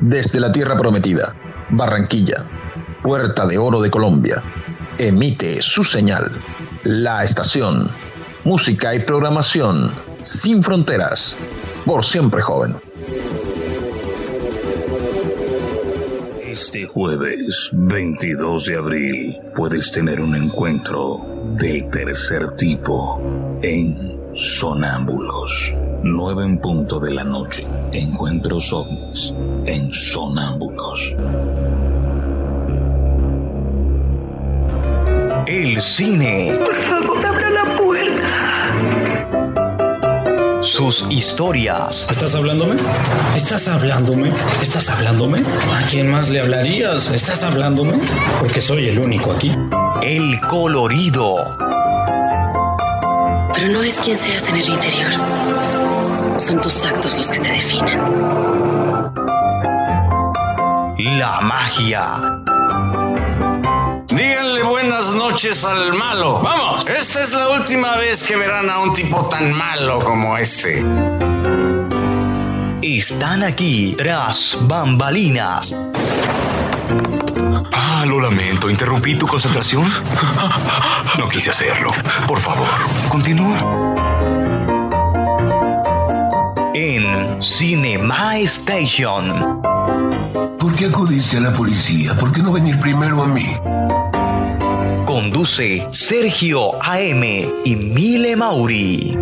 Desde la Tierra Prometida, Barranquilla, Puerta de Oro de Colombia, emite su señal. La estación. Música y programación sin fronteras. Por siempre joven. Este jueves 22 de abril puedes tener un encuentro del tercer tipo en Sonámbulos. 9 en punto de la noche. Encuentros ovnis en Sonámbulos. El cine. Por favor, abra la puerta. Sus historias. ¿Estás hablándome? ¿Estás hablándome? ¿Estás hablándome? ¿A quién más le hablarías? ¿Estás hablándome? Porque soy el único aquí. El colorido. Pero no es quien seas en el interior. Son tus actos los que te definen. La magia. Díganle buenas noches al malo. Vamos, esta es la última vez que verán a un tipo tan malo como este. Están aquí tras bambalinas. Ah, lo lamento. ¿Interrumpí tu concentración? No quise hacerlo. Por favor, continúa. En Cinema Station. ¿Por qué acudiste a la policía? ¿Por qué no venir primero a mí? Conduce Sergio AM y Mile Mauri.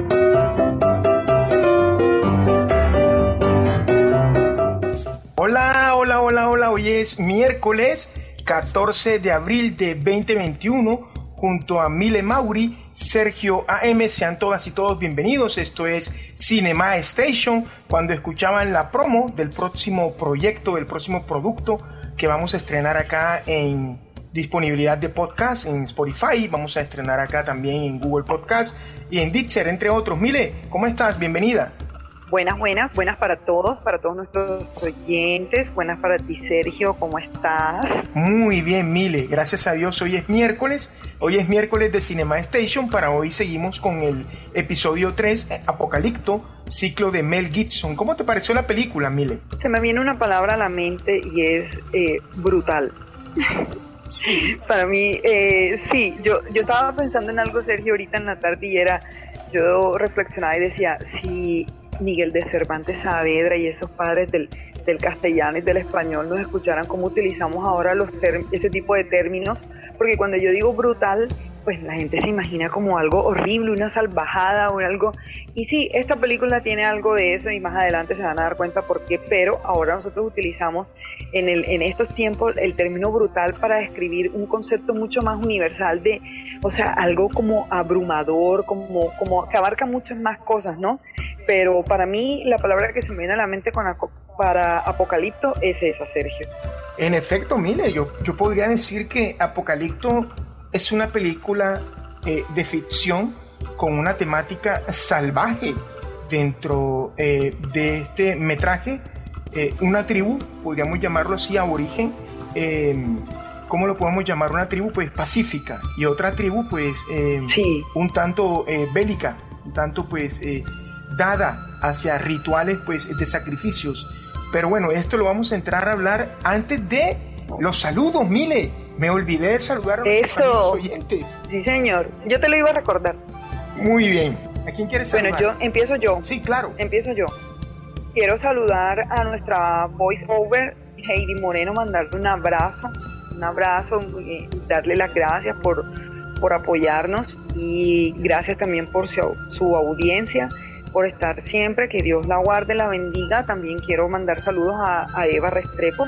Hola, hola, hola, hola. Hoy es miércoles 14 de abril de 2021. Junto a Mile Mauri, Sergio AM, sean todas y todos bienvenidos. Esto es Cinema Station. Cuando escuchaban la promo del próximo proyecto, del próximo producto que vamos a estrenar acá en disponibilidad de podcast en Spotify. Vamos a estrenar acá también en Google Podcast y en Ditcher, entre otros. Mile, ¿cómo estás? Bienvenida. Buenas, buenas, buenas para todos, para todos nuestros oyentes. Buenas para ti, Sergio, ¿cómo estás? Muy bien, Mile. Gracias a Dios, hoy es miércoles. Hoy es miércoles de Cinema Station. Para hoy seguimos con el episodio 3, eh, Apocalipto, ciclo de Mel Gibson. ¿Cómo te pareció la película, Mile? Se me viene una palabra a la mente y es eh, brutal. Sí. Para mí, eh, sí, yo, yo estaba pensando en algo, Sergio, ahorita en la tarde y era, yo reflexionaba y decía, si Miguel de Cervantes Saavedra y esos padres del, del castellano y del español nos escucharan cómo utilizamos ahora los ese tipo de términos, porque cuando yo digo brutal, pues la gente se imagina como algo horrible, una salvajada o algo. Y sí, esta película tiene algo de eso y más adelante se van a dar cuenta por qué, pero ahora nosotros utilizamos en, el, en estos tiempos el término brutal para describir un concepto mucho más universal de, o sea, algo como abrumador, como, como que abarca muchas más cosas, ¿no? Pero para mí la palabra que se me viene a la mente con para apocalipto es esa, Sergio. En efecto, Mile, yo, yo podría decir que Apocalipto es una película eh, de ficción con una temática salvaje dentro eh, de este metraje. Eh, una tribu, podríamos llamarlo así, aborigen. Eh, ¿Cómo lo podemos llamar? Una tribu pues pacífica y otra tribu pues eh, Sí. un tanto bélica, un tanto pues dada hacia rituales pues de sacrificios. Pero bueno, esto lo vamos a entrar a hablar antes de los saludos, Mile. Me olvidé de saludar a nuestros oyentes. Sí, señor. Yo te lo iba a recordar. Muy bien. ¿A quién quieres saludar? Bueno, yo empiezo yo. Sí, claro. Empiezo yo. Quiero saludar a nuestra voice over, Heidi Moreno, mandarle un abrazo, un abrazo, eh, darle las gracias por, por apoyarnos y gracias también por su, su audiencia, por estar siempre, que Dios la guarde, la bendiga. También quiero mandar saludos a, a Eva Restrepo,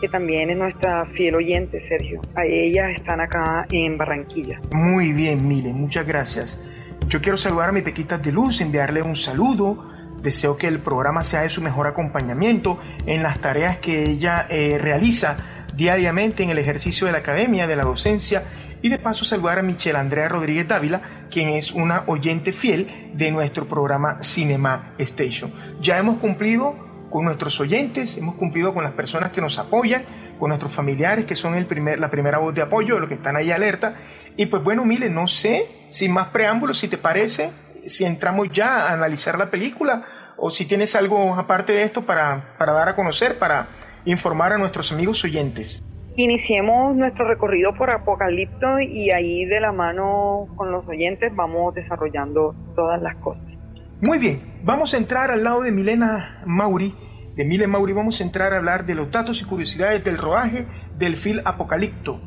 que también es nuestra fiel oyente, Sergio. A ellas están acá en Barranquilla. Muy bien, Mile, muchas gracias. Yo quiero saludar a mi Pequitas de Luz, enviarle un saludo. Deseo que el programa sea de su mejor acompañamiento en las tareas que ella eh, realiza diariamente en el ejercicio de la academia, de la docencia. Y de paso saludar a Michelle Andrea Rodríguez Dávila, quien es una oyente fiel de nuestro programa Cinema Station. Ya hemos cumplido con nuestros oyentes, hemos cumplido con las personas que nos apoyan, con nuestros familiares que son el primer, la primera voz de apoyo, los que están ahí alerta. Y pues bueno, Mile, no sé, sin más preámbulos, si te parece, si entramos ya a analizar la película o si tienes algo aparte de esto para, para dar a conocer, para informar a nuestros amigos oyentes? Iniciemos nuestro recorrido por Apocalipto y ahí de la mano con los oyentes vamos desarrollando todas las cosas. Muy bien, vamos a entrar al lado de Milena Mauri. De Milena Mauri vamos a entrar a hablar de los datos y curiosidades del rodaje del film Apocalipto.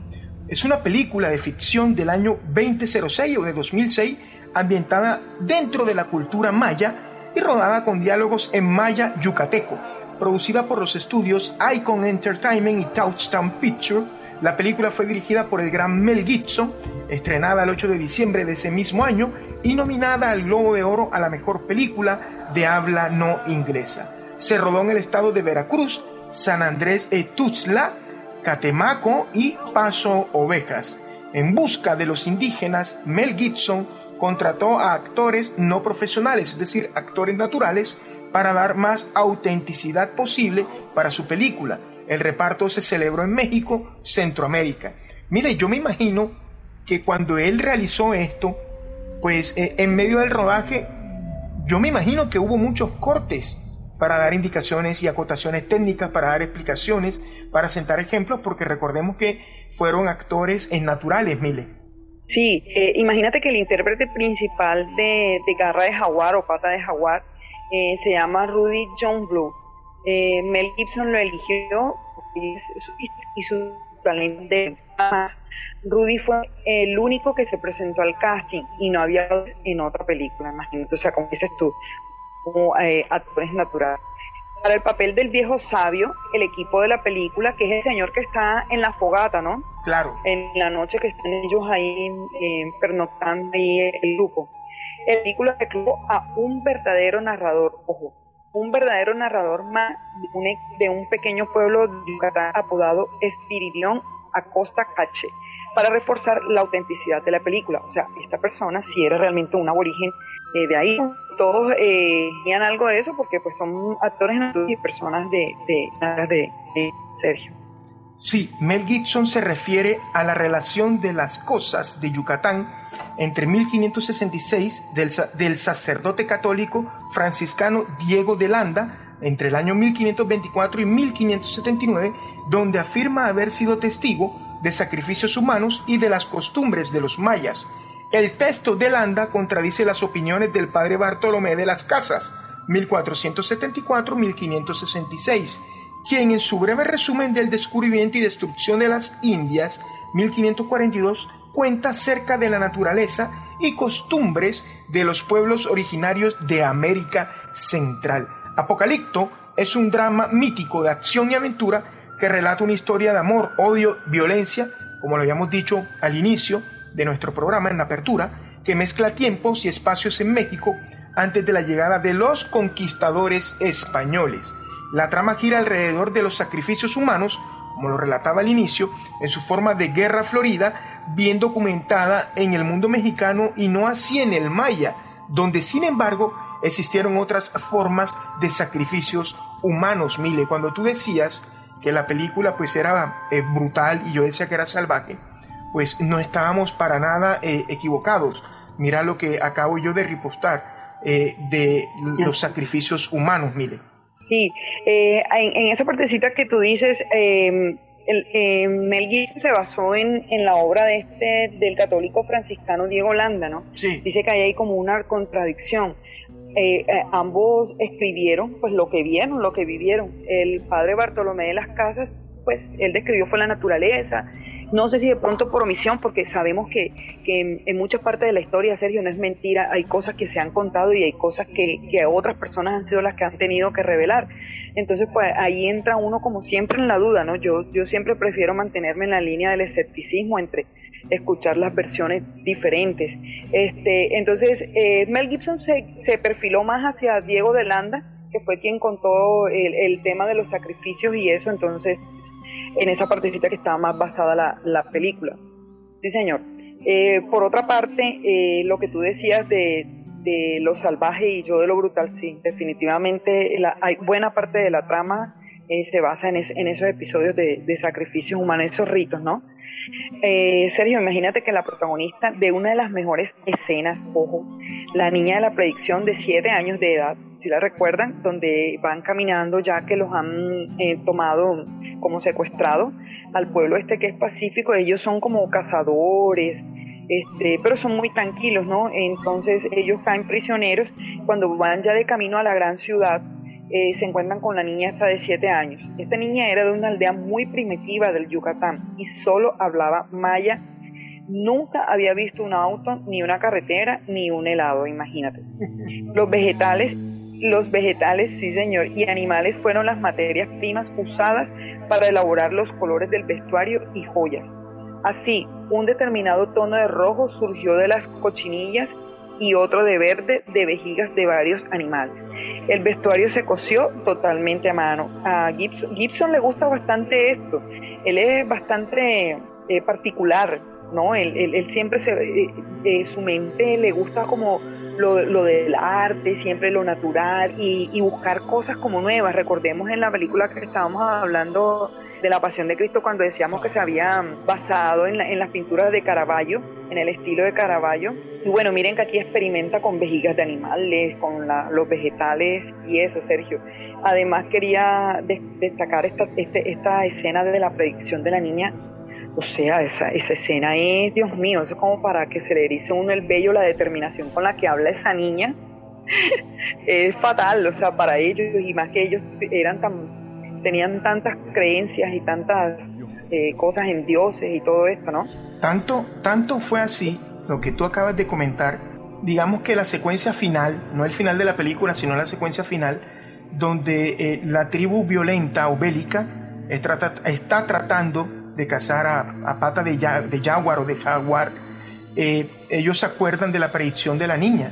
Es una película de ficción del año 2006 o de 2006 ambientada dentro de la cultura maya y rodada con diálogos en maya yucateco. Producida por los estudios Icon Entertainment y Touchdown Picture, la película fue dirigida por el gran Mel Gibson, estrenada el 8 de diciembre de ese mismo año y nominada al Globo de Oro a la mejor película de habla no inglesa. Se rodó en el estado de Veracruz, San Andrés e Tuxtla, Catemaco y Paso Ovejas. En busca de los indígenas, Mel Gibson contrató a actores no profesionales, es decir, actores naturales, para dar más autenticidad posible para su película. El reparto se celebró en México, Centroamérica. Mire, yo me imagino que cuando él realizó esto, pues eh, en medio del rodaje, yo me imagino que hubo muchos cortes para dar indicaciones y acotaciones técnicas, para dar explicaciones, para sentar ejemplos, porque recordemos que fueron actores en naturales, Mile. Sí, eh, imagínate que el intérprete principal de, Garra de Jaguar o Pata de Jaguar eh, se llama Rudy John Blue. Eh, Mel Gibson lo eligió y su, talento de más. Rudy fue el único que se presentó al casting y no había en otra película, imagínate, o sea, como dices tú, como actores naturales para el papel del viejo sabio, el equipo de la película, que es el señor que está en la fogata, ¿no? Claro. En la noche que están ellos ahí eh, pernoctando ahí el grupo. El película reclutó a un verdadero narrador, ojo, un verdadero narrador más de un, pequeño pueblo de Yucatán apodado Espiridión Acosta Cache, para reforzar la autenticidad de la película. O sea, esta persona sí era realmente un aborigen eh, de ahí todos eh, algo de eso porque pues son actores y personas de, de, Sergio. Sí, Mel Gibson se refiere a la relación de las cosas de Yucatán entre 1566 del, del sacerdote católico franciscano Diego de Landa entre el año 1524 y 1579, donde afirma haber sido testigo de sacrificios humanos y de las costumbres de los mayas. El texto de Landa contradice las opiniones del padre Bartolomé de las Casas, 1474-1566, quien en su breve resumen del descubrimiento y destrucción de las Indias, 1542, cuenta acerca de la naturaleza y costumbres de los pueblos originarios de América Central. Apocalipto es un drama mítico de acción y aventura que relata una historia de amor, odio, violencia, como lo habíamos dicho al inicio, de nuestro programa en apertura, que mezcla tiempos y espacios en México antes de la llegada de los conquistadores españoles. La trama gira alrededor de los sacrificios humanos, como lo relataba al inicio, en su forma de guerra florida, bien documentada en el mundo mexicano y no así en el maya, donde sin embargo existieron otras formas de sacrificios humanos. Mile, cuando tú decías que la película pues era eh, brutal y yo decía que era salvaje, pues no estábamos para nada eh, equivocados. Mira lo que acabo yo de ripostar eh, de los sacrificios humanos, Mile. Sí, eh, en, esa partecita que tú dices, el, Mel Gibson se basó en, la obra de este del católico franciscano Diego Landa, ¿no? Sí. Dice que hay ahí como una contradicción. ambos escribieron pues lo que vieron, lo que vivieron. El padre Bartolomé de las Casas, pues él describió fue la naturaleza, no sé si de pronto por omisión, porque sabemos que, en, muchas partes de la historia, Sergio, no es mentira, hay cosas que se han contado y hay cosas que, otras personas han sido las que han tenido que revelar. Entonces, pues ahí entra uno como siempre en la duda, ¿no? Yo, yo siempre prefiero mantenerme en la línea del escepticismo entre escuchar las versiones diferentes. Este, entonces, eh, Mel Gibson se, se perfiló más hacia Diego de Landa, que fue quien contó el, el tema de los sacrificios y eso, entonces en esa partecita que estaba más basada la, la película. Sí, señor. Eh, por otra parte, eh, lo que tú decías de, de, lo salvaje y yo de lo brutal, sí, definitivamente hay buena parte de la trama eh, se basa en, en, esos episodios de, de, sacrificios humanos, esos ritos, ¿no? Sergio, imagínate que la protagonista de una de las mejores escenas, ojo, la niña de la predicción de 7 años de edad, si la recuerdan, donde van caminando ya que los han eh, tomado como secuestrado al pueblo este que es pacífico, ellos son como cazadores, este, pero son muy tranquilos, ¿no? Entonces ellos caen prisioneros, cuando van ya de camino a la gran ciudad, eh, se encuentran con la niña hasta de 7 años. Esta niña era de una aldea muy primitiva del Yucatán y solo hablaba maya. Nunca había visto un auto, ni una carretera, ni un helado, imagínate. Los vegetales, los vegetales, sí señor, y animales fueron las materias primas usadas para elaborar los colores del vestuario y joyas. Así, un determinado tono de rojo surgió de las cochinillas y otro de verde de vejigas de varios animales. El vestuario se cosió totalmente a mano. A Gibson, le gusta bastante esto. Él es bastante eh, particular, ¿no? Él, siempre se, eh, eh, su mente le gusta como lo, lo, del arte, siempre lo natural y, buscar cosas como nuevas. Recordemos en la película que estábamos hablando de la Pasión de Cristo cuando decíamos que se había basado en, las pinturas de Caravaggio, en el estilo de Caravaggio. Y bueno, miren que aquí experimenta con vejigas de animales, con los vegetales y eso, Sergio. Además quería destacar esta, este, esta escena de la predicción de la niña o sea, esa, esa escena es, Dios mío, eso es como para que se le erice uno el vello, la determinación con la que habla esa niña. es fatal, o sea, para ellos, y más que ellos eran tan tenían tantas creencias y tantas eh, cosas en dioses y todo esto, ¿no? Tanto, tanto fue así, lo que tú acabas de comentar, digamos que la secuencia final, no el final de la película, sino la secuencia final, donde eh, la tribu violenta o bélica está, tratando de cazar a, pata de, de, jaguar o de jaguar, eh, ellos se acuerdan de la predicción de la niña.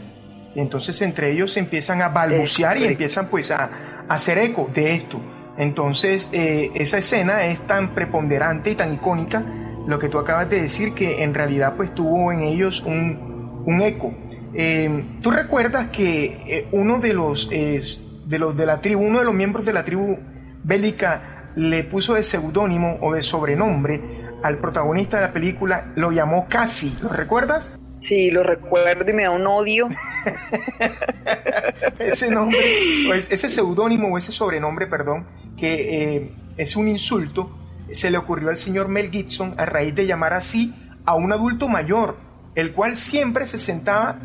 Y entonces entre ellos empiezan a balbucear y empiezan pues a, a hacer eco de esto. Entonces, eh, esa escena es tan preponderante y tan icónica, lo que tú acabas de decir, que en realidad pues tuvo en ellos un, eco. Eh, tú recuerdas que uno de los, de los de la tribu, uno de los miembros de la tribu bélica le puso de seudónimo o de sobrenombre al protagonista de la película, lo llamó Casi, ¿lo recuerdas? Sí, lo recuerdo y me da un odio. ese nombre, pues, ese seudónimo o ese sobrenombre, perdón, que eh, es un insulto, se le ocurrió al señor Mel Gibson a raíz de llamar así a un adulto mayor, el cual siempre se sentaba,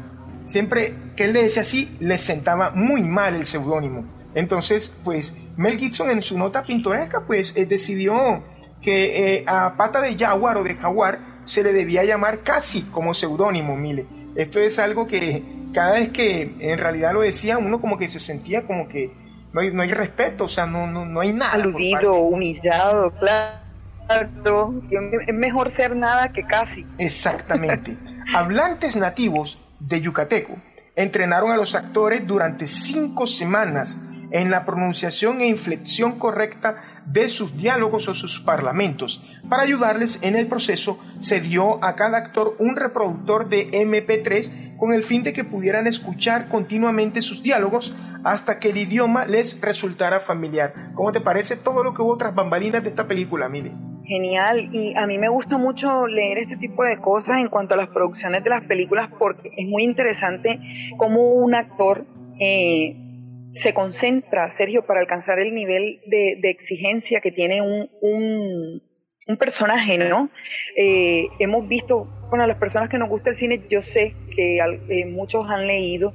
siempre que él le decía así, le sentaba muy mal el seudónimo. Entonces, pues Mel Gibson en su nota pintoresca, pues eh, decidió que eh, a pata de jaguar o de jaguar se le debía llamar casi como seudónimo, mire. Esto es algo que cada vez que en realidad lo decía, uno como que se sentía como que no hay, no hay respeto, o sea, no, no, no hay nada. Aludido, humillado, claro. Es mejor ser nada que casi. Exactamente. Hablantes nativos de Yucateco entrenaron a los actores durante cinco semanas en la pronunciación e inflexión correcta de sus diálogos o sus parlamentos. Para ayudarles en el proceso, se dio a cada actor un reproductor de MP3 con el fin de que pudieran escuchar continuamente sus diálogos hasta que el idioma les resultara familiar. ¿Cómo te parece todo lo que hubo tras bambalinas de esta película, Mili? Genial, y a mí me gusta mucho leer este tipo de cosas en cuanto a las producciones de las películas porque es muy interesante cómo un actor eh, se concentra, Sergio, para alcanzar el nivel de, exigencia que tiene un, un, personaje, ¿no? Eh, hemos visto, bueno, las personas que nos gusta el cine, yo sé que eh, muchos han leído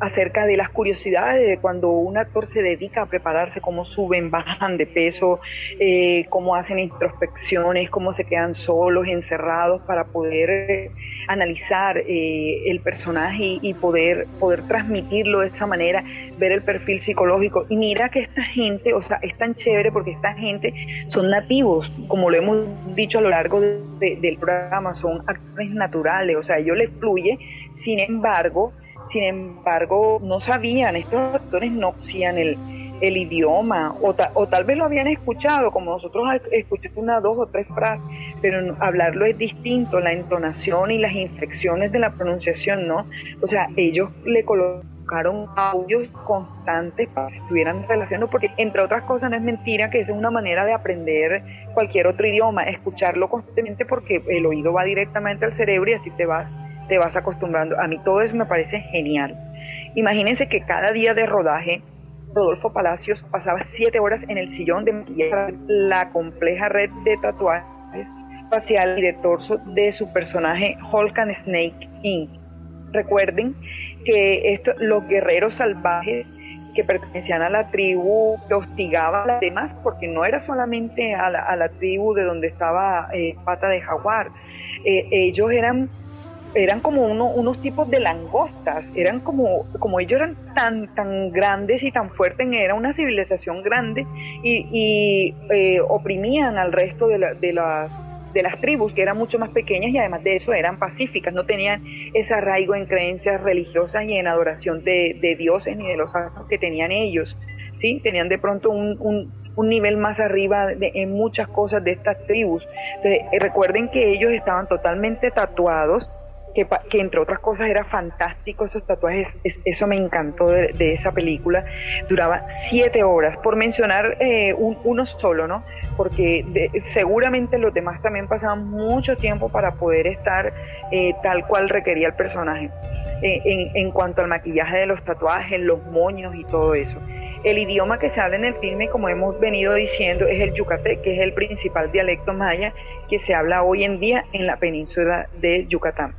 acerca de las curiosidades de cuando un actor se dedica a prepararse, cómo suben, bajan de peso, eh, cómo hacen introspecciones, cómo se quedan solos, encerrados para poder analizar el personaje y, poder, poder transmitirlo de esa manera ver el perfil psicológico. Y mira que esta gente, o sea, es tan chévere porque esta gente son nativos, como lo hemos dicho a lo largo del programa, son actores naturales, o sea, ellos les fluye, sin embargo, sin embargo, no sabían, estos actores no conocían el, el idioma, o, o, tal vez lo habían escuchado, como nosotros escuchamos una, dos o tres frases, pero hablarlo es distinto, la entonación y las inflexiones de la pronunciación, ¿no? O sea, ellos le colocan buscaron audios constantes para que estuvieran relacionando, porque entre otras cosas no es mentira que esa es una manera de aprender cualquier otro idioma, escucharlo constantemente porque el oído va directamente al cerebro y así te vas, te vas acostumbrando. A mí todo eso me parece genial. Imagínense que cada día de rodaje Rodolfo Palacios pasaba siete horas en el sillón de maquillaje la compleja red de tatuajes facial y de torso de su personaje Hulk and Snake Inc. Recuerden que esto, los guerreros salvajes que pertenecían a la tribu que hostigaba a las demás, porque no era solamente a la, tribu de donde estaba eh, Pata de Jaguar, eh, ellos eran eran como unos tipos de langostas, eran como, como ellos eran tan, tan grandes y tan fuertes, era una civilización grande y, eh, oprimían al resto de, de, las, de las tribus que eran mucho más pequeñas y además de eso eran pacíficas, no tenían ese arraigo en creencias religiosas y en adoración de, dioses ni de los actos que tenían ellos, ¿sí? Tenían de pronto un, un nivel más arriba en muchas cosas de estas tribus. Recuerden que ellos estaban totalmente tatuados que, entre otras cosas era fantástico, esos tatuajes, eso me encantó de, esa película, duraba siete horas, por mencionar eh, uno solo, ¿no? Porque seguramente los demás también pasaban mucho tiempo para poder estar eh, tal cual requería el personaje, en, en cuanto al maquillaje de los tatuajes, los moños y todo eso. El idioma que se habla en el filme, como hemos venido diciendo, es el yucatec, que es el principal dialecto maya que se habla hoy en día en la península de Yucatán.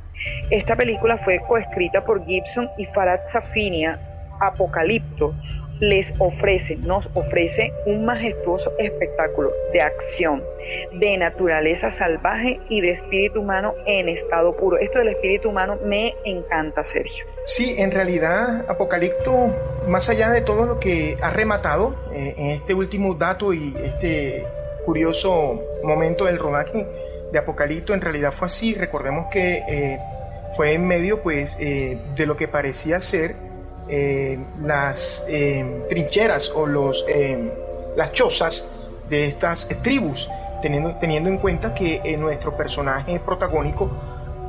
Esta película fue coescrita por Gibson y Farad Safinia. Apocalipto les ofrece, nos ofrece un majestuoso espectáculo de acción, de naturaleza salvaje y de espíritu humano en estado puro. Esto del espíritu humano me encanta, Sergio. Sí, en realidad, Apocalipto, más allá de todo lo que ha rematado eh, en este último dato y este curioso momento del rodaje, de Apocalipto en realidad fue así. Recordemos que eh, fue en medio pues, eh, de lo que parecía ser eh, las trincheras o los, las chozas de estas tribus, teniendo, teniendo en cuenta que nuestro personaje protagónico,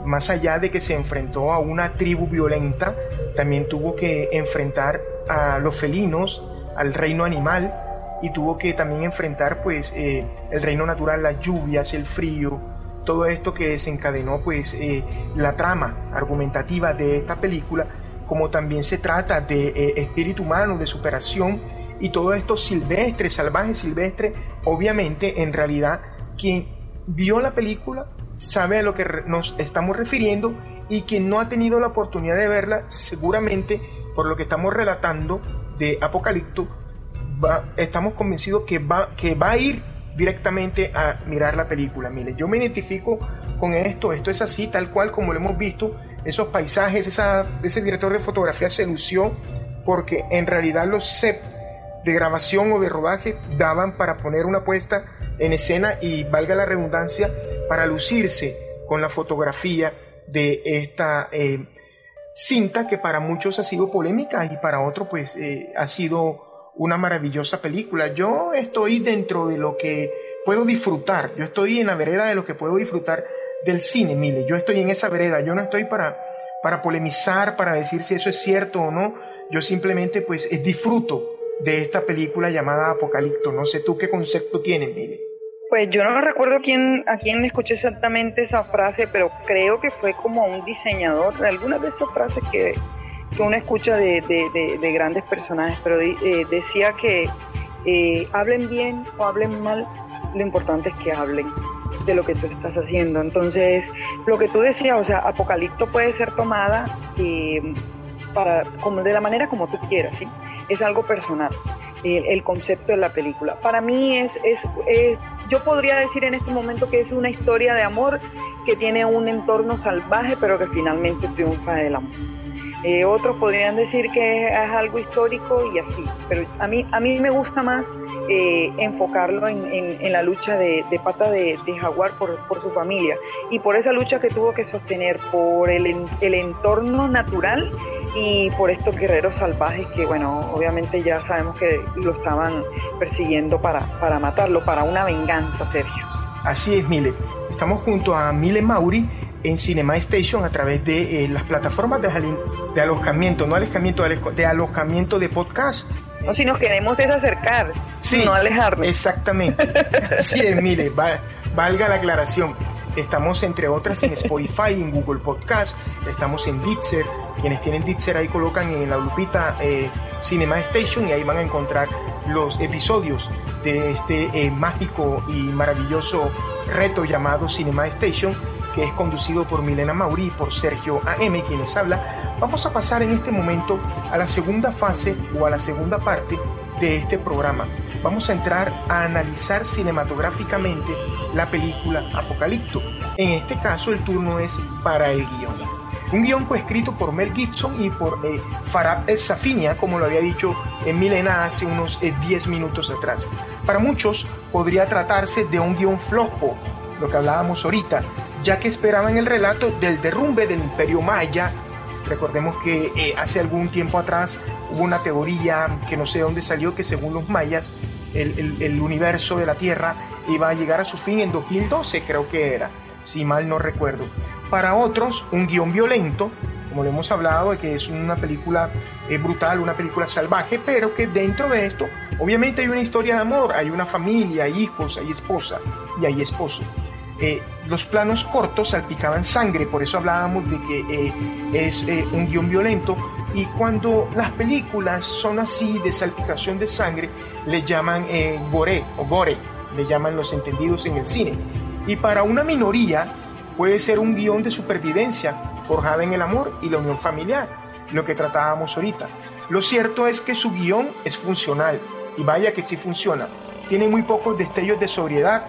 más allá de que se enfrentó a una tribu violenta, también tuvo que enfrentar a los felinos, al reino animal, y tuvo que también enfrentar pues eh, el reino natural, las lluvias, el frío, todo esto que desencadenó pues eh, la trama argumentativa de esta película, como también se trata de eh, espíritu humano, de superación y todo esto silvestre, salvaje, silvestre, obviamente en realidad quien vio la película sabe a lo que nos estamos refiriendo y quien no ha tenido la oportunidad de verla seguramente por lo que estamos relatando de Apocalipto estamos convencidos que va, que va a ir directamente a mirar la película. Mire, yo me identifico con esto, esto es así, tal cual como lo hemos visto, esos paisajes, ese director de fotografía se lució porque en realidad los sets de grabación o de rodaje daban para poner una puesta en escena y valga la redundancia, para lucirse con la fotografía de esta eh, cinta que para muchos ha sido polémica y para otros pues eh, ha sido una maravillosa película. Yo estoy dentro de lo que puedo disfrutar. Yo estoy en la vereda de lo que puedo disfrutar del cine, mire. Yo estoy en esa vereda. Yo no estoy para, para polemizar, para decir si eso es cierto o no. Yo simplemente pues eh, disfruto de esta película llamada Apocalipto. No sé tú qué concepto tienes, mire. Pues yo no recuerdo quién, a quién escuché exactamente esa frase, pero creo que fue como un diseñador. Algunas de esas frases que, que uno escucha de, de, grandes personajes, pero eh, decía que eh, hablen bien o hablen mal, lo importante es que hablen de lo que tú estás haciendo. Entonces, lo que tú decías, o sea, Apocalipto puede ser tomada eh, para, como, de la manera como tú quieras, ¿sí? Es algo personal. El, concepto de la película. Para mí es, es, yo podría decir en este momento que es una historia de amor que tiene un entorno salvaje, pero que finalmente triunfa el amor. Eh, otros podrían decir que es algo histórico y así, pero a mí, a mí me gusta más eh, enfocarlo en, la lucha de, pata de, jaguar por, su familia y por esa lucha que tuvo que sostener por el, el entorno natural y por estos guerreros salvajes que, bueno, obviamente ya sabemos que lo estaban persiguiendo para, para matarlo, para una venganza, Sergio. Así es, Mile. Estamos junto a Mile Mauri en Cinema Station a través de eh, las plataformas de, de, alojamiento, no alojamiento, de alojamiento de podcast. No, si nos queremos es acercar, no alejarnos. Exactamente. Así es, mire, valga la aclaración. Estamos entre otras en Spotify, en Google Podcast, estamos en Ditzer. Quienes tienen Ditzer ahí colocan en la lupita eh, Cinema Station y ahí van a encontrar los episodios de este eh, mágico y maravilloso reto llamado Cinema Station que es conducido por Milena Mauri y por Sergio AM, quienes habla. Vamos a pasar en este momento a la segunda fase o a la segunda parte de este programa. Vamos a entrar a analizar cinematográficamente la película Apocalipto. En este caso el turno es para el guion. Un guion coescrito por Mel Gibson y por eh, Farad Safinia, como lo había dicho en Milena hace unos 10 eh, minutos atrás. Para muchos podría tratarse de un guion flojo, lo que hablábamos ahorita, ya que esperaban el relato del derrumbe del imperio maya Recordemos que eh, hace algún tiempo atrás hubo una teoría que no sé dónde salió, que según los mayas el, universo de la Tierra iba a llegar a su fin en 2012, creo que era, si mal no recuerdo. Para otros, un guion violento, como lo hemos hablado, que es una película eh, brutal, una película salvaje, pero que dentro de esto, obviamente hay una historia de amor, hay una familia, hay hijos, hay esposa y hay esposo. Eh, los planos cortos salpicaban sangre, por eso hablábamos de que eh, es eh, un guion violento. Y cuando las películas son así de salpicación de sangre, le llaman gore o gore, le llaman los entendidos en el cine. Y para una minoría puede ser un guion de supervivencia forjada en el amor y la unión familiar, lo que tratábamos ahorita. Lo cierto es que su guion es funcional, y vaya que sí funciona. Tiene muy pocos destellos de sobriedad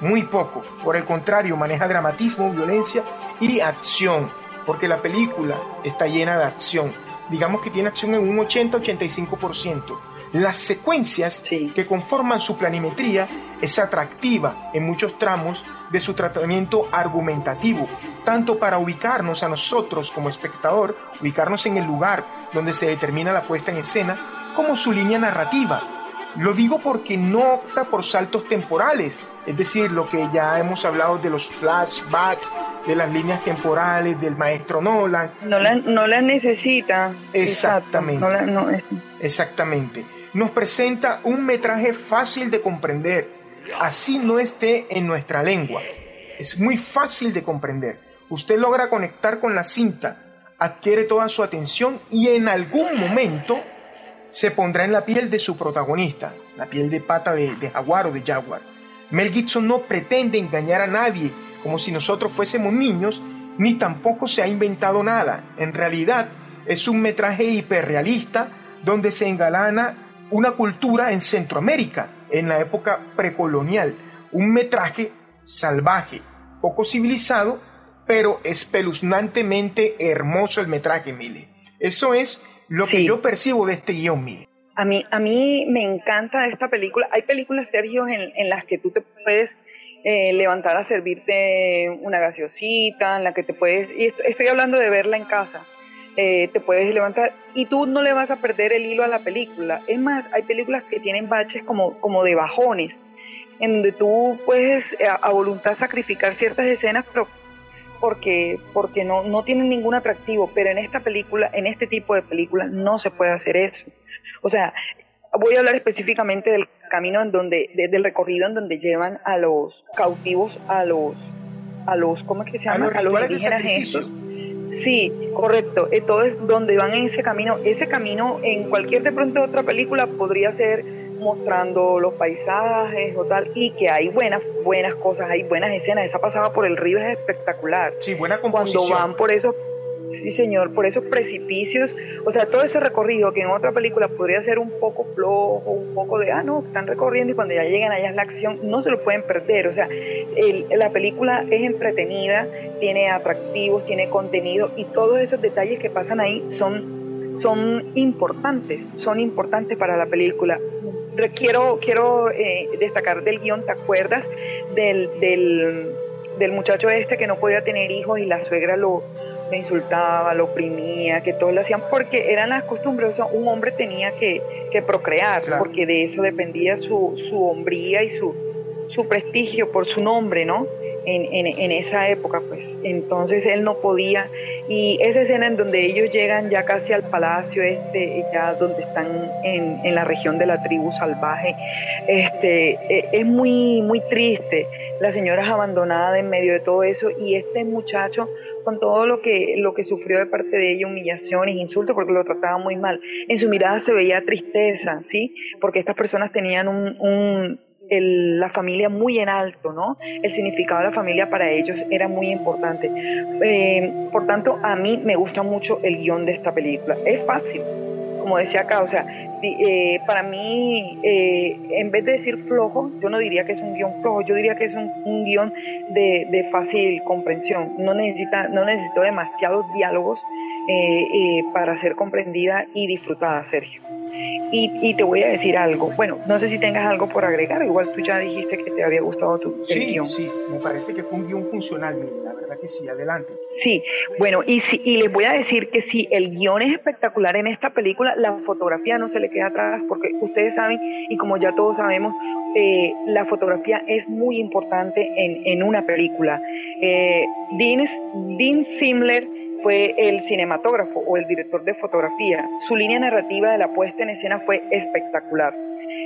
muy poco. Por el contrario, maneja dramatismo, violencia y acción, porque la película está llena de acción. Digamos que tiene acción en un 80-85%. Las secuencias que conforman su planimetría es atractiva en muchos tramos de su tratamiento argumentativo, tanto para ubicarnos a nosotros como espectador, ubicarnos en el lugar donde se determina la puesta en escena, como su línea narrativa, lo digo porque no opta por saltos temporales, es decir, lo que ya hemos hablado de los flashbacks, de las líneas temporales del maestro Nolan. No las no la necesita. Exactamente. Exactamente. Nos presenta un metraje fácil de comprender, así no esté en nuestra lengua. Es muy fácil de comprender. Usted logra conectar con la cinta, adquiere toda su atención y en algún momento se pondrá en la piel de su protagonista, la piel de pata de, jaguar o de jaguar. Mel Gibson no pretende engañar a nadie como si nosotros fuésemos niños, ni tampoco se ha inventado nada. En realidad es un metraje hiperrealista donde se engalana una cultura en Centroamérica, en la época precolonial. Un metraje salvaje, poco civilizado, pero espeluznantemente hermoso el metraje, Mile. Eso es lo que yo percibo de este guion, mío. A mí, a mí me encanta esta película. Hay películas, Sergio, en, en las que tú te puedes eh, levantar a servirte una gaseosita, en la que te puedes, y estoy hablando de verla en casa, eh, te puedes levantar y tú no le vas a perder el hilo a la película. Es más, hay películas que tienen baches como, como de bajones, en donde tú puedes a, a voluntad sacrificar ciertas escenas, pero porque, porque no, no tienen ningún atractivo, pero en esta película, en este tipo de películas, no se puede hacer eso. O sea, voy a hablar específicamente del camino en donde, del recorrido en donde llevan a los cautivos, a los, a los, ¿cómo es que se llama? A los, indígenas estos. Sí, correcto. Entonces, donde van en ese camino, ese camino en cualquier de pronto otra película podría ser mostrando los paisajes o tal, y que hay buenas, buenas cosas, hay buenas escenas. Esa pasada por el río es espectacular. Sí, buena composición. Cuando van por esos, sí señor, por esos precipicios, o sea, todo ese recorrido que en otra película podría ser un poco flojo, un poco de, ah, no, están recorriendo y cuando ya llegan allá es la acción, no se lo pueden perder. O sea, la película es entretenida, tiene atractivos, tiene contenido y todos esos detalles que pasan ahí son son importantes, son importantes para la película quiero, quiero eh, destacar del guion, ¿te acuerdas del, del, muchacho este que no podía tener hijos y la suegra lo, insultaba, lo oprimía, que todos lo hacían porque eran las costumbres, un hombre tenía que, procrear, porque de eso dependía su, su hombría y su, su prestigio por su nombre, ¿no? En, esa época, pues. Entonces él no podía Y esa escena en donde ellos llegan ya casi al palacio este, ya donde están en, en la región de la tribu salvaje, este, e, es muy, muy triste. La señora es abandonada en medio de todo eso y este muchacho con todo lo que, lo que sufrió de parte de ella, humillaciones, insultos, porque lo trataba muy mal. En su mirada se veía tristeza, ¿sí? Porque estas personas tenían un, la familia muy en alto, ¿no? El significado de la familia para ellos era muy importante. Eh, por tanto, a mí me gusta mucho el guion de esta película. Es fácil, como decía acá, o sea, eh, para mí, eh, en vez de decir flojo, yo no diría que es un guion flojo, yo diría que es un, un guion de, de, fácil comprensión. No necesita, no necesito demasiados diálogos para ser comprendida y disfrutada, Sergio. Y, te voy a decir algo. Bueno, no sé si tengas algo por agregar. Igual tú ya dijiste que te había gustado tu sí, guion. Sí, me parece que fue un guion funcional, la verdad que sí. Adelante. Sí, bueno, y, si, y les voy a decir que si el guion es espectacular en esta película, la fotografía no se le queda atrás, porque ustedes saben, y como ya todos sabemos, eh, la fotografía es muy importante en, en una película. Eh, Dean, Dean Simler fue el cinematógrafo o el director de fotografía. Su línea narrativa de la puesta en escena fue espectacular.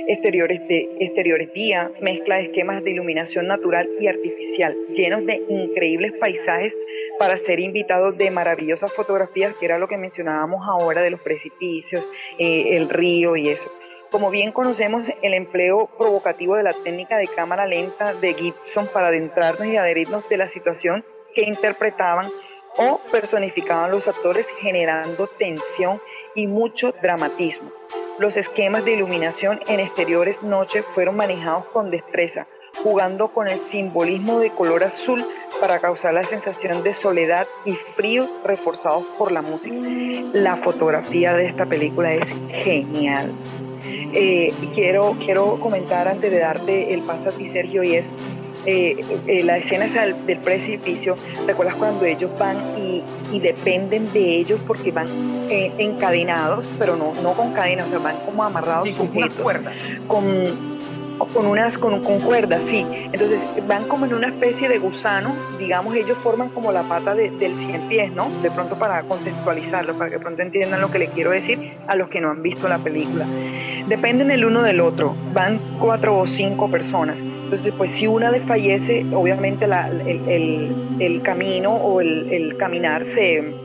Exteriores de exteriores día, mezcla de esquemas de iluminación natural y artificial, llenos de increíbles paisajes para ser invitados de maravillosas fotografías, que era lo que mencionábamos ahora de los precipicios, eh, el río y eso. Como bien conocemos, el empleo provocativo de la técnica de cámara lenta de Gibson para adentrarnos y adherirnos de la situación que interpretaban o personificaban los actores generando tensión y mucho dramatismo. Los esquemas de iluminación en exteriores noche fueron manejados con destreza, jugando con el simbolismo de color azul para causar la sensación de soledad y frío reforzados por la música. La fotografía de esta película es genial. Eh, quiero, quiero comentar antes de darte el paso a ti, Sergio, y es eh, eh, la escena del, precipicio, ¿recuerdas cuando ellos van y, dependen de ellos porque van eh, encadenados, pero no, no con cadenas, o sea, van como amarrados con cuerdas? Con, con unas con, con, cuerdas, sí. Entonces van como en una especie de gusano, digamos, ellos forman como la pata del cien pies, ¿no? De pronto para contextualizarlo, para que pronto entiendan lo que le quiero decir a los que no han visto la película. Dependen el uno del otro, van cuatro o cinco personas. Entonces, pues si una desfallece, obviamente la, el, el, camino o el, el caminar se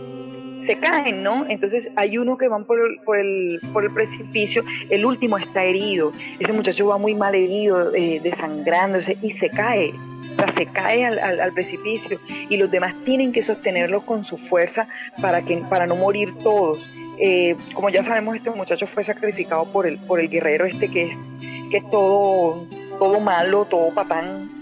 se caen, ¿no? Entonces hay uno que van por el, por el, por el precipicio, el último está herido, ese muchacho va muy mal herido, eh, desangrándose y se cae. O sea, se cae al, al, precipicio y los demás tienen que sostenerlo con su fuerza para, que, para no morir todos. Eh, como ya sabemos, este muchacho fue sacrificado por el, por el guerrero este que es, que es todo, todo malo, todo patán,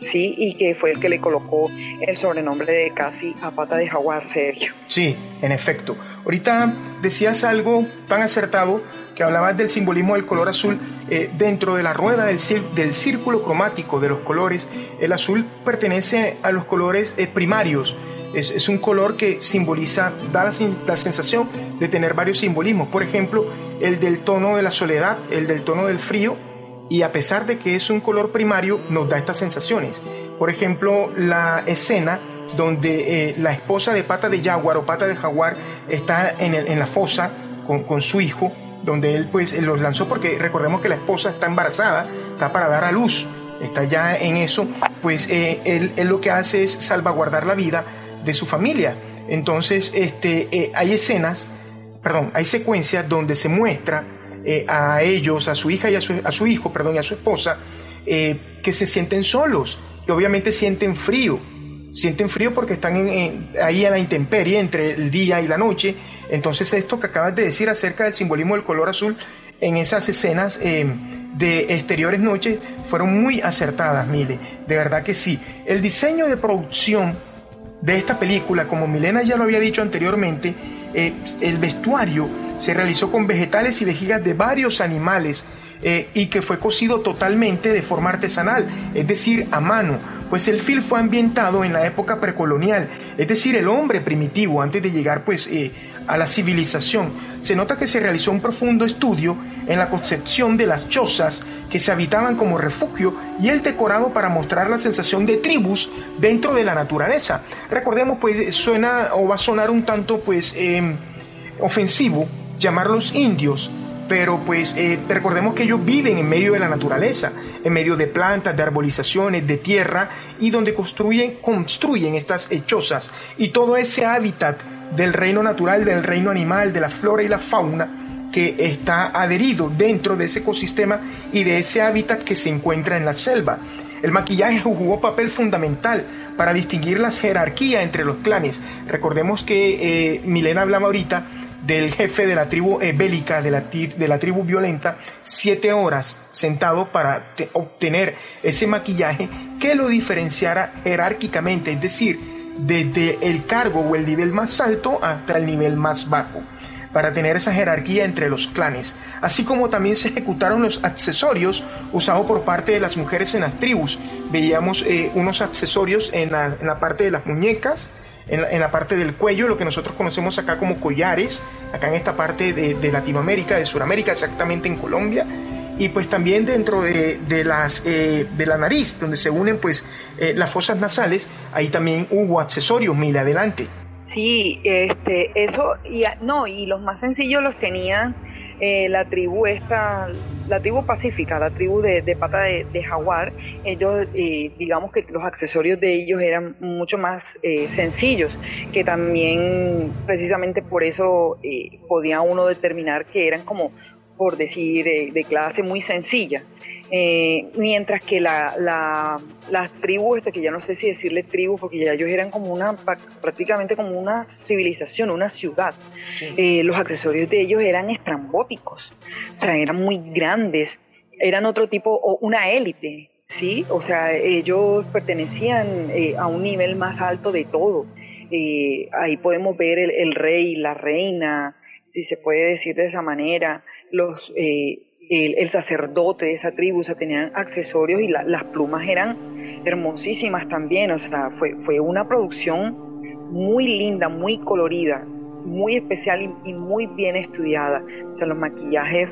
sí, y que fue el que le colocó el sobrenombre de casi a pata de jaguar, Sergio. Sí, en efecto. Ahorita decías algo tan acertado que hablabas del simbolismo del color azul eh, dentro de la rueda del, del, círculo cromático de los colores. El azul pertenece a los colores eh, primarios. Es, un color que simboliza, da la sensación de tener varios simbolismos. Por ejemplo, el del tono de la soledad, el del tono del frío, y a pesar de que es un color primario, nos da estas sensaciones. Por ejemplo, la escena donde eh, la esposa de pata de jaguar o pata de jaguar está en, en la fosa con, con, su hijo, donde él pues los lanzó porque recordemos que la esposa está embarazada, está para dar a luz, está ya en eso, pues eh, él, él, lo que hace es salvaguardar la vida de su familia. Entonces, este, eh, hay escenas, perdón, hay secuencias donde se muestra eh, a ellos, a su hija y a su, hijo, perdón, y a su esposa, eh, que se sienten solos y obviamente sienten frío. Sienten frío porque están ahí a la intemperie entre el día y la noche. Entonces esto que acabas de decir acerca del simbolismo del color azul en esas escenas eh, de exteriores noches fueron muy acertadas, Mile. De verdad que sí. El diseño de producción de esta película, como Milena ya lo había dicho anteriormente, el vestuario se realizó con vegetales y vejigas de varios animales eh, y que fue cocido totalmente de forma artesanal, es decir, a mano, pues el film fue ambientado en la época precolonial, es decir, el hombre primitivo, antes de llegar pues eh, a la civilización. Se nota que se realizó un profundo estudio en la concepción de las chozas que se habitaban como refugio y el decorado para mostrar la sensación de tribus dentro de la naturaleza. Recordemos, pues suena o va a sonar un tanto pues em, ofensivo llamarlos indios, pero pues eh, recordemos que ellos viven en medio de la naturaleza, en medio de plantas, de arbolizaciones, de tierra, y donde construyen, construyen estas hechosas. Y todo ese hábitat del reino natural, del reino animal, de la flora y la fauna, que está adherido dentro de ese ecosistema y de ese hábitat que se encuentra en la selva. El maquillaje jugó papel fundamental para distinguir la jerarquía entre los clanes. Recordemos que eh, Milena hablaba ahorita del jefe de la tribu eh, bélica, de la, de la tribu violenta, siete horas sentado para obtener ese maquillaje que lo diferenciara jerárquicamente, es decir, desde el cargo o el nivel más alto hasta el nivel más bajo para tener esa jerarquía entre los clanes, así como también se ejecutaron los accesorios usados por parte de las mujeres en las tribus. Veíamos eh, unos accesorios en la, en la, parte de las muñecas, en la, parte del cuello, lo que nosotros conocemos acá como collares, acá en esta parte de, Latinoamérica, de Sudamérica, exactamente en Colombia, y pues también dentro de, las, eh, de la nariz, donde se unen pues eh, las fosas nasales, ahí también hubo accesorios, mil adelante. Sí, este, eso, y, no, y los más sencillos los tenían eh, la tribu esta, la tribu pacífica, la tribu de, pata de, jaguar, ellos, eh, digamos que los accesorios de ellos eran mucho más eh, sencillos, que también precisamente por eso podía uno determinar que eran como, por decir, de clase muy sencilla. Eh, mientras que la, la, las tribus, este, que ya no sé si decirle tribus, porque ya ellos eran como una, prácticamente como una civilización, una ciudad. Eh, los accesorios de ellos eran estrambóticos, o sea, eran muy grandes, eran otro tipo, o una élite, ¿sí? O sea, ellos pertenecían eh, a un nivel más alto de todo. ahí podemos ver el, el, rey, la reina, si se puede decir de esa manera, los el, sacerdote de esa tribu, o sea, tenían accesorios y las plumas eran hermosísimas también, o sea, fue, fue una producción muy linda, muy colorida, muy especial y, muy bien estudiada. O sea, los maquillajes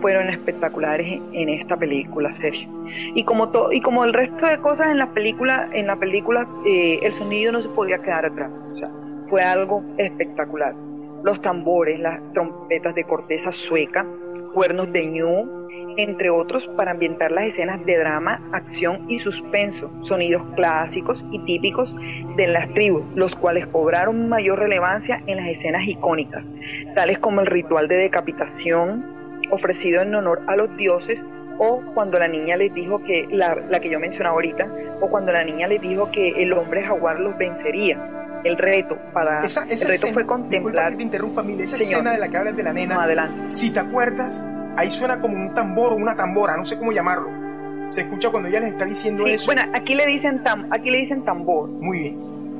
fueron espectaculares en, esta película, Sergio. Y como todo, y como el resto de cosas en la película, en la película eh, el sonido no se podía quedar atrás. O sea, fue algo espectacular. Los tambores, las trompetas de corteza sueca, cuernos de ñu, entre otros para ambientar las escenas de drama, acción y suspenso, sonidos clásicos y típicos de las tribus, los cuales cobraron mayor relevancia en las escenas icónicas, tales como el ritual de decapitación ofrecido en honor a los dioses o cuando la niña les dijo que, la, que yo mencionaba ahorita, o cuando la niña les dijo que el hombre jaguar los vencería el reto para el reto fue contemplar que te interrumpa esa escena de la que hablas de la nena adelante. si te acuerdas ahí suena como un tambor o una tambora no sé cómo llamarlo. Se escucha cuando ella les está diciendo eso. bueno aquí le dicen tam, aquí le dicen tambor. Muy bien.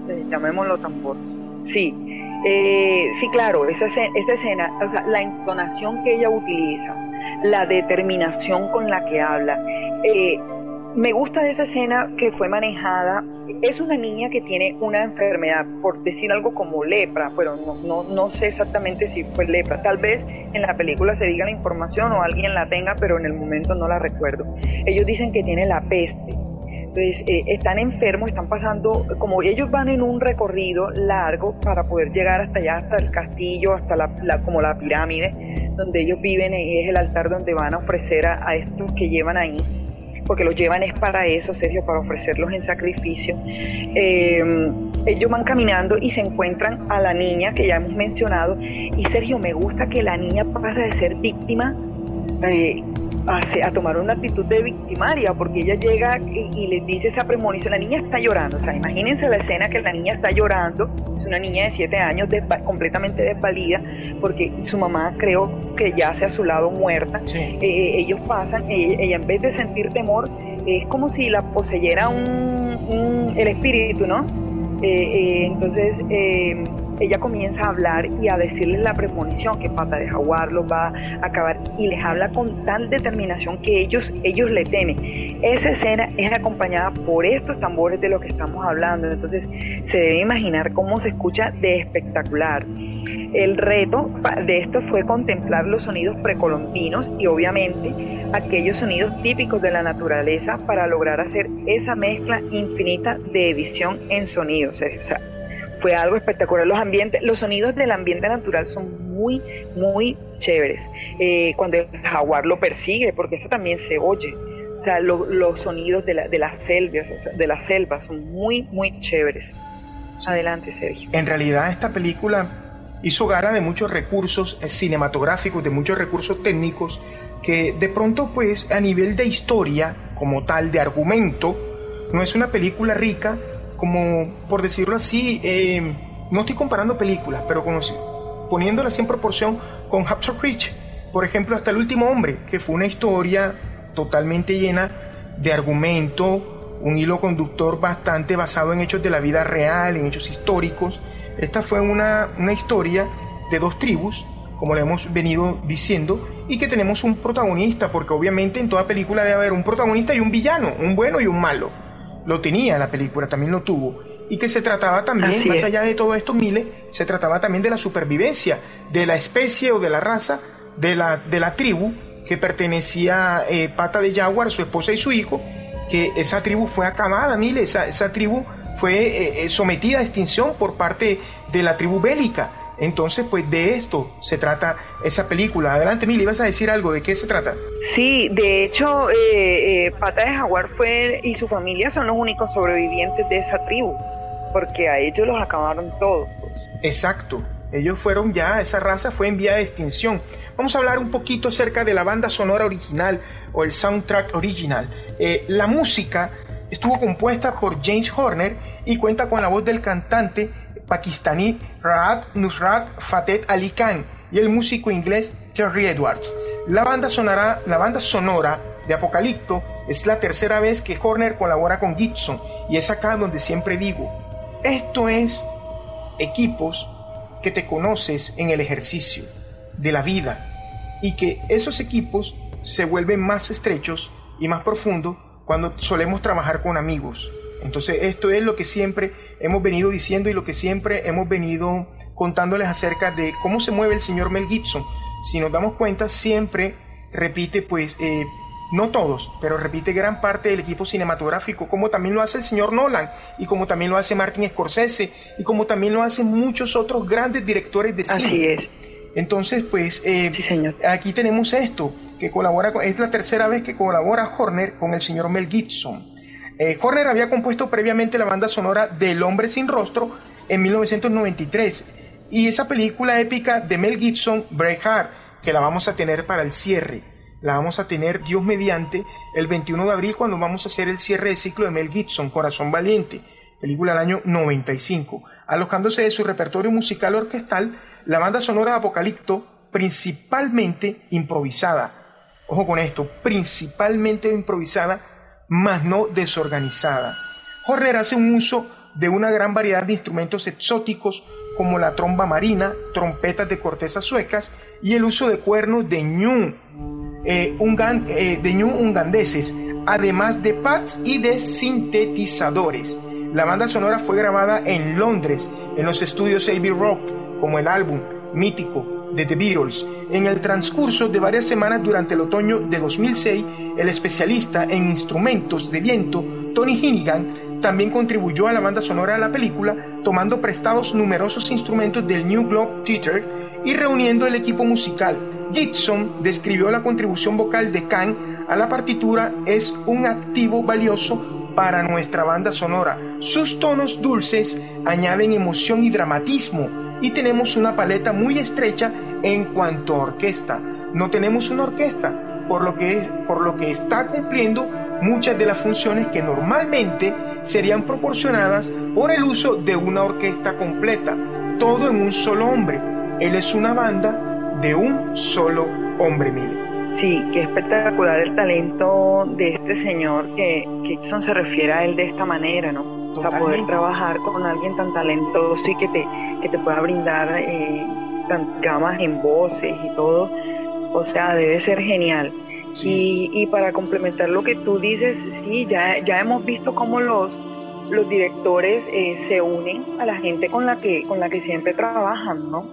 Eh, llamémoslo tambor. Sí. Eh, sí claro esa, esa escena o sea la entonación que ella utiliza la determinación con la que habla eh, me gusta de esa escena que fue manejada. Es una niña que tiene una enfermedad, por decir algo como lepra, pero no, no, sé exactamente si fue lepra. Tal vez en la película se diga la información o alguien la tenga, pero en el momento no la recuerdo. Ellos dicen que tiene la peste. Entonces, eh, están enfermos, están pasando, como ellos van en un recorrido largo para poder llegar hasta allá, hasta el castillo, hasta la, como la pirámide, donde ellos viven, y es el altar donde van a ofrecer a estos que llevan ahí porque los llevan es para eso, Sergio, para ofrecerlos en sacrificio. Eh, ellos van caminando y se encuentran a la niña que ya hemos mencionado. Y Sergio, me gusta que la niña pasa de ser víctima eh, a, tomar una actitud de victimaria, porque ella llega y, les dice esa premonición, la niña está llorando, o sea, imagínense la escena que la niña está llorando, es una niña de 7 años completamente desvalida, porque su mamá creo que yace a su lado muerta, eh, eh, ellos pasan, ella, ella, en vez de sentir temor, es como si la poseyera un, el espíritu, ¿no? Eh, entonces, ella comienza a hablar y a decirles la premonición que pata de jaguar los va a acabar y les habla con tal determinación que ellos, ellos le temen. Esa escena es acompañada por estos tambores de lo que estamos hablando, entonces se debe imaginar cómo se escucha de espectacular. El reto de esto fue contemplar los sonidos precolombinos y obviamente aquellos sonidos típicos de la naturaleza para lograr hacer esa mezcla infinita de edición en sonidos. Fue algo espectacular. Los ambientes, los sonidos del ambiente natural son muy, muy chéveres. Eh, cuando el jaguar lo persigue, porque eso también se oye. O sea, los sonidos de, la, de las selvas, de las selvas son muy, muy chéveres. Adelante, Sergio. En realidad, esta película hizo gala de muchos recursos eh, cinematográficos, de muchos recursos técnicos, que de pronto, pues, a nivel de historia, como tal, de argumento, no es una película rica, como por decirlo así, eh, no estoy comparando películas, pero poniéndolas en proporción con Hampshire Creek, por ejemplo, hasta el último hombre, que fue una historia totalmente llena de argumento, un hilo conductor bastante basado en hechos de la vida real, en hechos históricos. Esta fue una, una historia de dos tribus, como le hemos venido diciendo, y que tenemos un protagonista, porque obviamente en toda película debe haber un protagonista y un villano, un bueno y un malo lo tenía la película, también lo tuvo. Y que se trataba también, más allá de todo esto, Mile, se trataba también de la supervivencia de la especie o de la raza de la, de la tribu que pertenecía eh, Pata de Jaguar, su esposa y su hijo, que esa tribu fue acabada, Mile, esa, esa tribu fue eh, eh, sometida a extinción por parte de la tribu bélica. Entonces, pues de esto se trata esa película. Adelante, Mili, ¿vas a decir algo? ¿De qué se trata? Sí, de hecho, eh, eh, Pata de Jaguar fue y su familia son los únicos sobrevivientes de esa tribu, porque a ellos los acabaron todos. Exacto. Ellos fueron ya, esa raza fue en vía de extinción. Vamos a hablar un poquito acerca de la banda sonora original o el soundtrack original. Eh, la música estuvo compuesta por James Horner y cuenta con la voz del cantante pakistaní Rahat Nusrat Fatet Ali Khan y el músico inglés Terry Edwards. La banda, sonora, la banda sonora de Apocalipto es la tercera vez que Horner colabora con Gibson y es acá donde siempre digo, esto es equipos que te conoces en el ejercicio de la vida y que esos equipos se vuelven más estrechos y más profundos cuando solemos trabajar con amigos. Entonces esto es lo que siempre hemos venido diciendo y lo que siempre hemos venido contándoles acerca de cómo se mueve el señor Mel Gibson. Si nos damos cuenta, siempre repite, pues, eh, no todos, pero repite gran parte del equipo cinematográfico, como también lo hace el señor Nolan, y como también lo hace Martin Scorsese, y como también lo hacen muchos otros grandes directores de cine. Así es. Entonces, pues, eh, sí, señor. aquí tenemos esto, que colabora, con, es la tercera vez que colabora Horner con el señor Mel Gibson. Eh, Horner había compuesto previamente la banda sonora del Hombre sin Rostro en 1993 y esa película épica de Mel Gibson, Braveheart, que la vamos a tener para el cierre. La vamos a tener, Dios mediante, el 21 de abril cuando vamos a hacer el cierre de ciclo de Mel Gibson, Corazón Valiente, película del año 95. Alojándose de su repertorio musical orquestal, la banda sonora de Apocalipto, principalmente improvisada. Ojo con esto, principalmente improvisada más no desorganizada. Horner hace un uso de una gran variedad de instrumentos exóticos como la tromba marina, trompetas de corteza suecas y el uso de cuernos de ñu, eh, eh, de ñu ungandeses, además de pads y de sintetizadores. La banda sonora fue grabada en Londres, en los estudios Abbey Rock, como el álbum mítico de The Beatles. En el transcurso de varias semanas durante el otoño de 2006, el especialista en instrumentos de viento, Tony Hinnigan, también contribuyó a la banda sonora de la película, tomando prestados numerosos instrumentos del New Globe Theatre y reuniendo el equipo musical. Gibson describió la contribución vocal de Khan a la partitura es un activo valioso para nuestra banda sonora. Sus tonos dulces añaden emoción y dramatismo y tenemos una paleta muy estrecha en cuanto a orquesta. No tenemos una orquesta, por lo que, por lo que está cumpliendo muchas de las funciones que normalmente serían proporcionadas por el uso de una orquesta completa, todo en un solo hombre. Él es una banda de un solo hombre, mire. Sí, qué espectacular el talento de este señor que Gibson se refiere a él de esta manera, ¿no? Sea, poder trabajar con alguien tan talentoso y que te, que te pueda brindar eh, gamas en voces y todo, o sea, debe ser genial. Y, y, para complementar lo que tú dices, sí, ya, ya hemos visto cómo los, los directores eh, se unen a la gente con la que, con la que siempre trabajan, ¿no?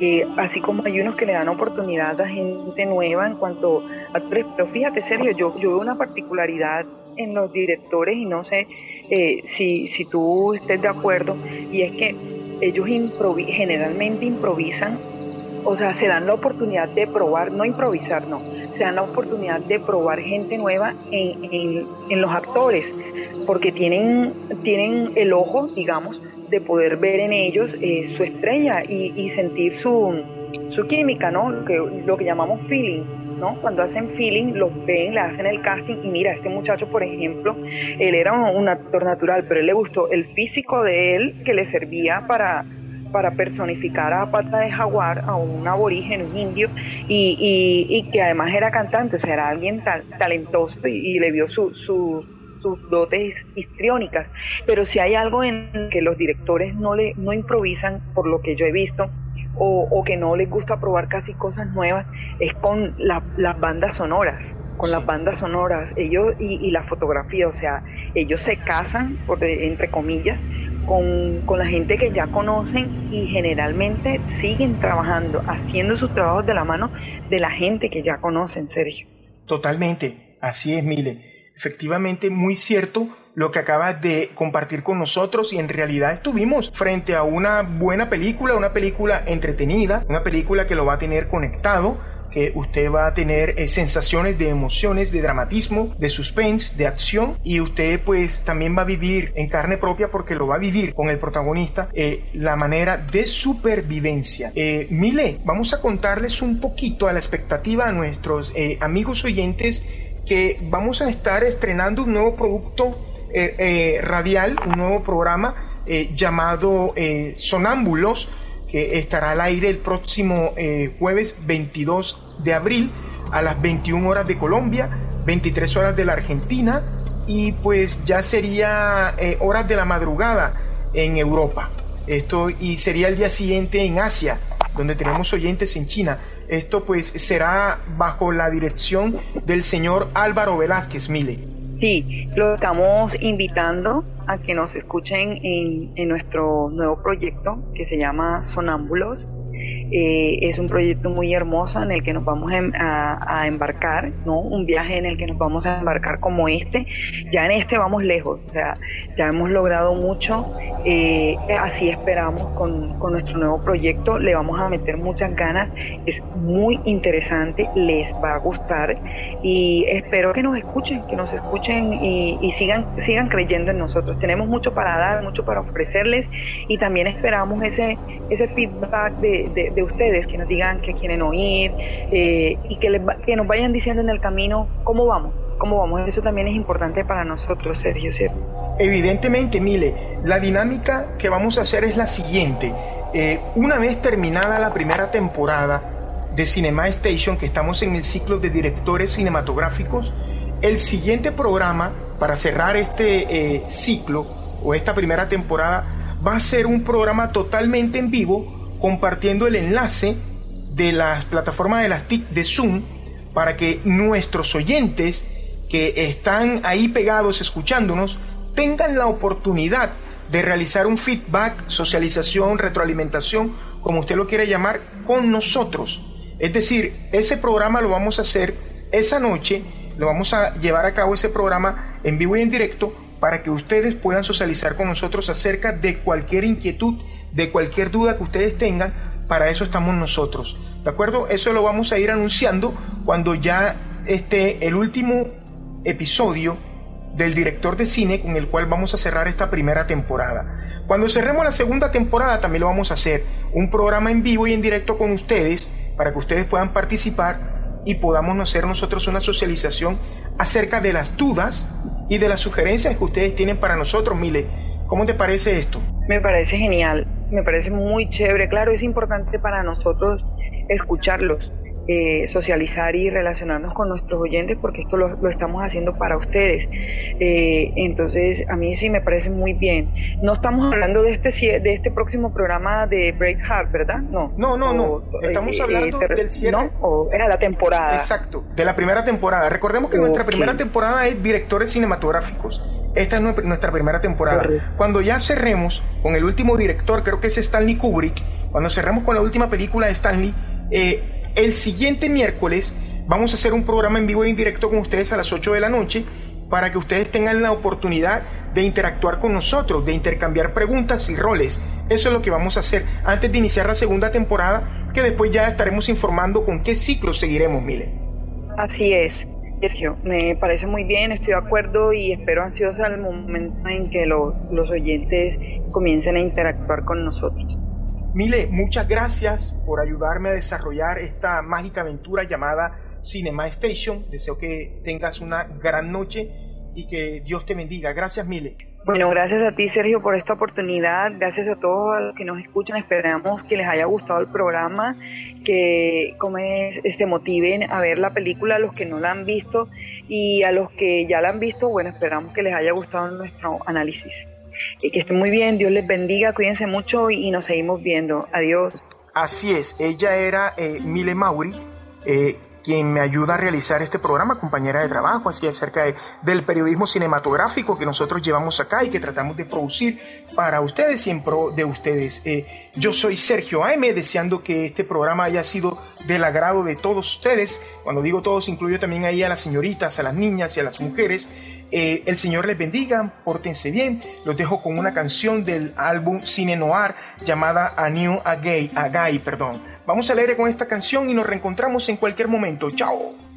Eh, así como hay unos que le dan oportunidad a gente nueva en cuanto a actores. Pero fíjate, Sergio, yo, yo veo una particularidad en los directores y no sé eh, si, si tú estés de acuerdo, y es que ellos generalmente improvisan, o sea, se dan la oportunidad de probar, no improvisar, no, se dan la oportunidad de probar gente nueva en, en, los actores, porque tienen, tienen el ojo, digamos, de poder ver en ellos eh, su estrella y, y sentir su, su, química, ¿no? Lo que, lo que llamamos feeling. ¿No? Cuando hacen feeling, los ven, le hacen el casting y mira, este muchacho, por ejemplo, él era un, actor natural, pero él le gustó el físico de él que le servía para, para personificar a Pata de Jaguar, a un aborigen, un indio, y, y, que además era cantante, o sea, era alguien talentoso y, le vio su, sus dotes histriónicas. Pero si hay algo en que los directores no, le, no improvisan, por lo que yo he visto, o, que no les gusta probar casi cosas nuevas, es con las bandas sonoras con las bandas sonoras ellos y, la fotografía, o sea, ellos se casan, por, entre comillas, con, la gente que ya conocen y generalmente siguen trabajando, haciendo sus trabajos de la mano de la gente que ya conocen, Sergio. Totalmente, así es, Mile. Efectivamente, muy cierto lo que acabas de compartir con nosotros y en realidad estuvimos frente a una buena película, una película entretenida, una película que lo va a tener conectado que usted va a tener eh, sensaciones de emociones, de dramatismo, de suspense, de acción y usted pues también va a vivir en carne propia porque lo va a vivir con el protagonista eh, la manera de supervivencia. Eh, Mile, vamos a contarles un poquito a la expectativa a nuestros amigos oyentes que vamos a estar estrenando un nuevo producto eh, eh, radial, un nuevo programa eh, llamado Sonámbulos, que estará al aire el próximo jueves 22 de abril a las 21 horas de Colombia, 23 horas de la Argentina y pues ya sería horas de la madrugada en Europa. Esto y sería el día siguiente en Asia, donde tenemos oyentes en China. Esto pues será bajo la dirección del señor Álvaro Velázquez Mile. Sí, lo estamos invitando a que nos escuchen en, en nuestro nuevo proyecto que se llama Sonámbulos eh, es un proyecto muy hermoso en el que nos vamos em, a, embarcar, ¿no? Un viaje en el que nos vamos a embarcar como este. Ya en este vamos lejos, o sea, ya hemos logrado mucho, eh, así esperamos con, con, nuestro nuevo proyecto, le vamos a meter muchas ganas, es muy interesante, les va a gustar y espero que nos escuchen, que nos escuchen y, sigan, sigan creyendo en nosotros. Tenemos mucho para dar, mucho para ofrecerles y también esperamos ese, ese feedback de de, ustedes, que nos digan que quieren oír eh, y que, que nos vayan diciendo en el camino cómo vamos, cómo vamos. Eso también es importante para nosotros, Sergio, ¿cierto? Evidentemente, Mile, la dinámica que vamos a hacer es la siguiente. Eh, una vez terminada la primera temporada de Cinema Station, que estamos en el ciclo de directores cinematográficos, el siguiente programa para cerrar este eh, ciclo o esta primera temporada va a ser un programa totalmente en vivo compartiendo el enlace de las plataformas de las TIC de Zoom para que nuestros oyentes que están ahí pegados escuchándonos tengan la oportunidad de realizar un feedback, socialización, retroalimentación, como usted lo quiere llamar, con nosotros. Es decir, ese programa lo vamos a hacer esa noche, lo vamos a llevar a cabo ese programa en vivo y en directo para que ustedes puedan socializar con nosotros acerca de cualquier inquietud de cualquier duda que ustedes tengan, para eso estamos nosotros. ¿De acuerdo? Eso lo vamos a ir anunciando cuando ya esté el último episodio del director de cine con el cual vamos a cerrar esta primera temporada. Cuando cerremos la segunda temporada también lo vamos a hacer un programa en vivo y en directo con ustedes para que ustedes puedan participar y podamos hacer nosotros una socialización acerca de las dudas y de las sugerencias que ustedes tienen para nosotros. Mile, ¿cómo te parece esto? Me parece genial me parece muy chévere. Claro, es importante para nosotros escucharlos, eh, socializar y relacionarnos con nuestros oyentes porque esto lo, estamos haciendo para ustedes. Eh, entonces, a mí sí me parece muy bien. No estamos hablando de este de este próximo programa de Break Heart, ¿verdad? No. No, no, no. Estamos eh, hablando del cierre. ¿O era la temporada? Exacto, de la primera temporada. Recordemos que nuestra primera temporada es directores cinematográficos. Esta es nuestra primera temporada. Cuando ya cerremos con el último director, creo que es Stanley Kubrick, cuando cerremos con la última película de Stanley, eh, el siguiente miércoles vamos a hacer un programa en vivo e indirecto con ustedes a las 8 de la noche para que ustedes tengan la oportunidad de interactuar con nosotros, de intercambiar preguntas y roles. Eso es lo que vamos a hacer antes de iniciar la segunda temporada, que después ya estaremos informando con qué ciclo seguiremos, Mile. Así es. Me parece muy bien, estoy de acuerdo y espero ansiosa el momento en que los oyentes comiencen a interactuar con nosotros. Mile, muchas gracias por ayudarme a desarrollar esta mágica aventura llamada Cinema Station. Deseo que tengas una gran noche y que Dios te bendiga. Gracias, Mile. Bueno, gracias a ti, Sergio, por esta oportunidad. Gracias a todos los que nos escuchan. Esperamos que les haya gustado el programa, que como es, este, motiven a ver la película a los que no la han visto y a los que ya la han visto, bueno, esperamos que les haya gustado nuestro análisis. Y que estén muy bien, Dios les bendiga, cuídense mucho y, nos seguimos viendo. Adiós. Así es, ella era eh, Mile Mauri. Eh, quien me ayuda a realizar este programa, compañera de trabajo, así acerca del periodismo cinematográfico que nosotros llevamos acá y que tratamos de producir para ustedes y en pro de ustedes. Eh, yo soy Sergio A.M., deseando que este programa haya sido del agrado de todos ustedes. Cuando digo todos, incluyo también ahí a las señoritas, a las niñas y a las mujeres. Eh, el Señor les bendiga, pórtense bien. Los dejo con una canción del álbum Cine Noir llamada A New A Gay, A Gay, perdón. Vamos a leer con esta canción y nos reencontramos en cualquier momento. Chao.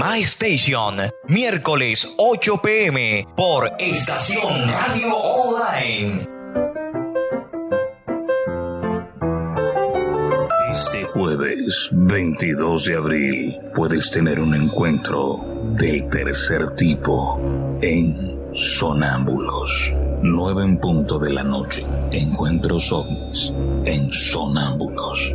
Cinema Station, miércoles 8 pm por Estación Radio Online. Este jueves 22 de abril puedes tener un encuentro del tercer tipo en Sonámbulos. 9 en punto de la noche. Encuentros ovnis en Sonámbulos.